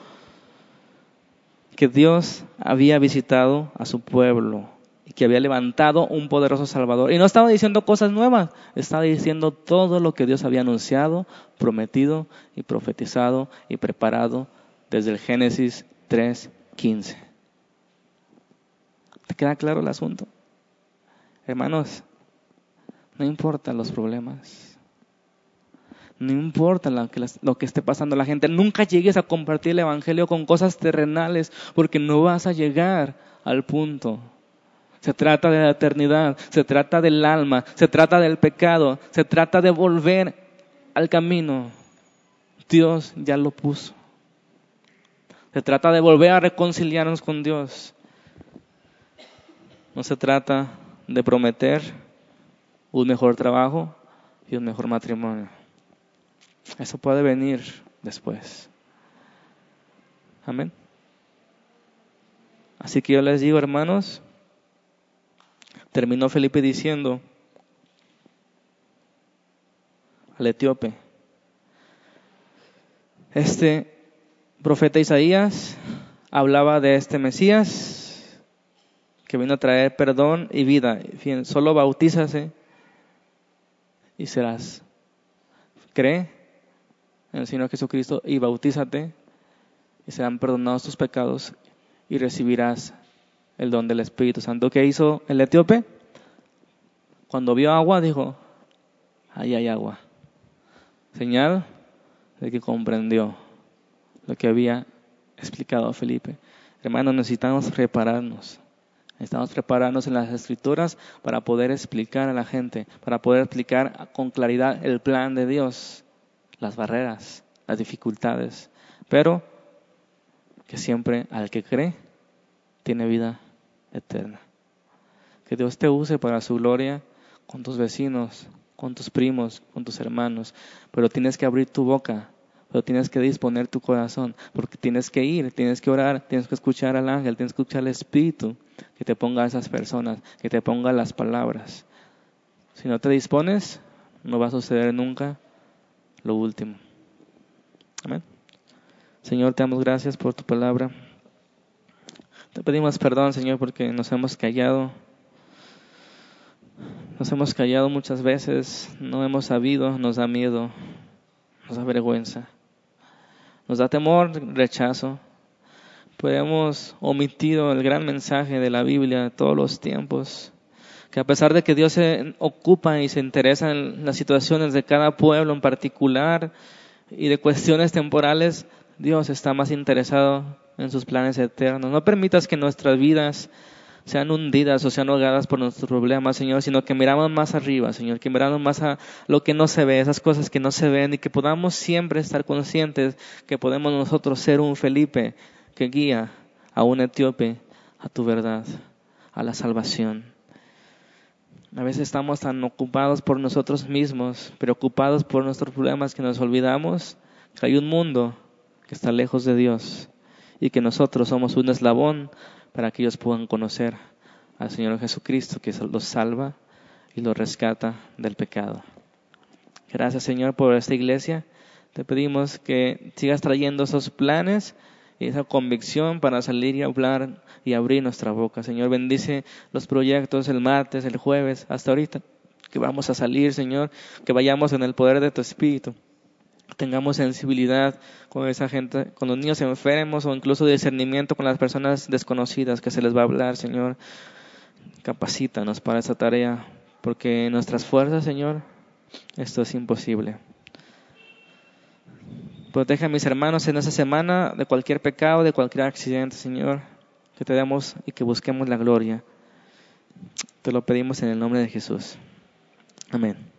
S1: que Dios había visitado a su pueblo y que había levantado un poderoso Salvador. Y no estaba diciendo cosas nuevas, estaba diciendo todo lo que Dios había anunciado, prometido y profetizado y preparado desde el Génesis 3.15. ¿Te queda claro el asunto? Hermanos, no importan los problemas. No importa lo que, lo que esté pasando la gente. Nunca llegues a compartir el Evangelio con cosas terrenales porque no vas a llegar al punto se trata de la eternidad, se trata del alma, se trata del pecado, se trata de volver al camino. Dios ya lo puso. Se trata de volver a reconciliarnos con Dios. No se trata de prometer un mejor trabajo y un mejor matrimonio. Eso puede venir después. Amén. Así que yo les digo, hermanos, terminó Felipe diciendo al etíope, este profeta Isaías hablaba de este Mesías que vino a traer perdón y vida. solo bautízase y serás. Cree en el Señor Jesucristo y bautízate y serán perdonados tus pecados y recibirás el don del Espíritu Santo. ¿Qué hizo el etíope? Cuando vio agua, dijo, ahí hay agua. Señal de que comprendió lo que había explicado Felipe. Hermanos, necesitamos prepararnos. Necesitamos prepararnos en las escrituras para poder explicar a la gente, para poder explicar con claridad el plan de Dios, las barreras, las dificultades. Pero que siempre al que cree tiene vida eterna. Que Dios te use para su gloria con tus vecinos, con tus primos, con tus hermanos, pero tienes que abrir tu boca, pero tienes que disponer tu corazón, porque tienes que ir, tienes que orar, tienes que escuchar al ángel, tienes que escuchar al Espíritu que te ponga a esas personas, que te ponga las palabras. Si no te dispones, no va a suceder nunca lo último. Amén. Señor, te damos gracias por tu palabra. Te pedimos perdón, Señor, porque nos hemos callado. Nos hemos callado muchas veces, no hemos sabido, nos da miedo, nos da vergüenza, nos da temor, rechazo. Pues hemos omitido el gran mensaje de la Biblia de todos los tiempos, que a pesar de que Dios se ocupa y se interesa en las situaciones de cada pueblo en particular y de cuestiones temporales, Dios está más interesado en sus planes eternos. No permitas que nuestras vidas sean hundidas o sean ahogadas por nuestros problemas, Señor, sino que miramos más arriba, Señor, que miramos más a lo que no se ve, esas cosas que no se ven y que podamos siempre estar conscientes que podemos nosotros ser un Felipe que guía a un etíope a tu verdad, a la salvación. A veces estamos tan ocupados por nosotros mismos, preocupados por nuestros problemas que nos olvidamos que hay un mundo que está lejos de Dios y que nosotros somos un eslabón para que ellos puedan conocer al Señor Jesucristo que los salva y los rescata del pecado. Gracias Señor por esta iglesia. Te pedimos que sigas trayendo esos planes y esa convicción para salir y hablar y abrir nuestra boca. Señor, bendice los proyectos el martes, el jueves, hasta ahorita, que vamos a salir, Señor, que vayamos en el poder de tu Espíritu. Tengamos sensibilidad con esa gente, con los niños enfermos o incluso discernimiento con las personas desconocidas que se les va a hablar, Señor. Capacítanos para esa tarea, porque en nuestras fuerzas, Señor, esto es imposible. Protege a mis hermanos en esta semana de cualquier pecado, de cualquier accidente, Señor. Que te demos y que busquemos la gloria. Te lo pedimos en el nombre de Jesús. Amén.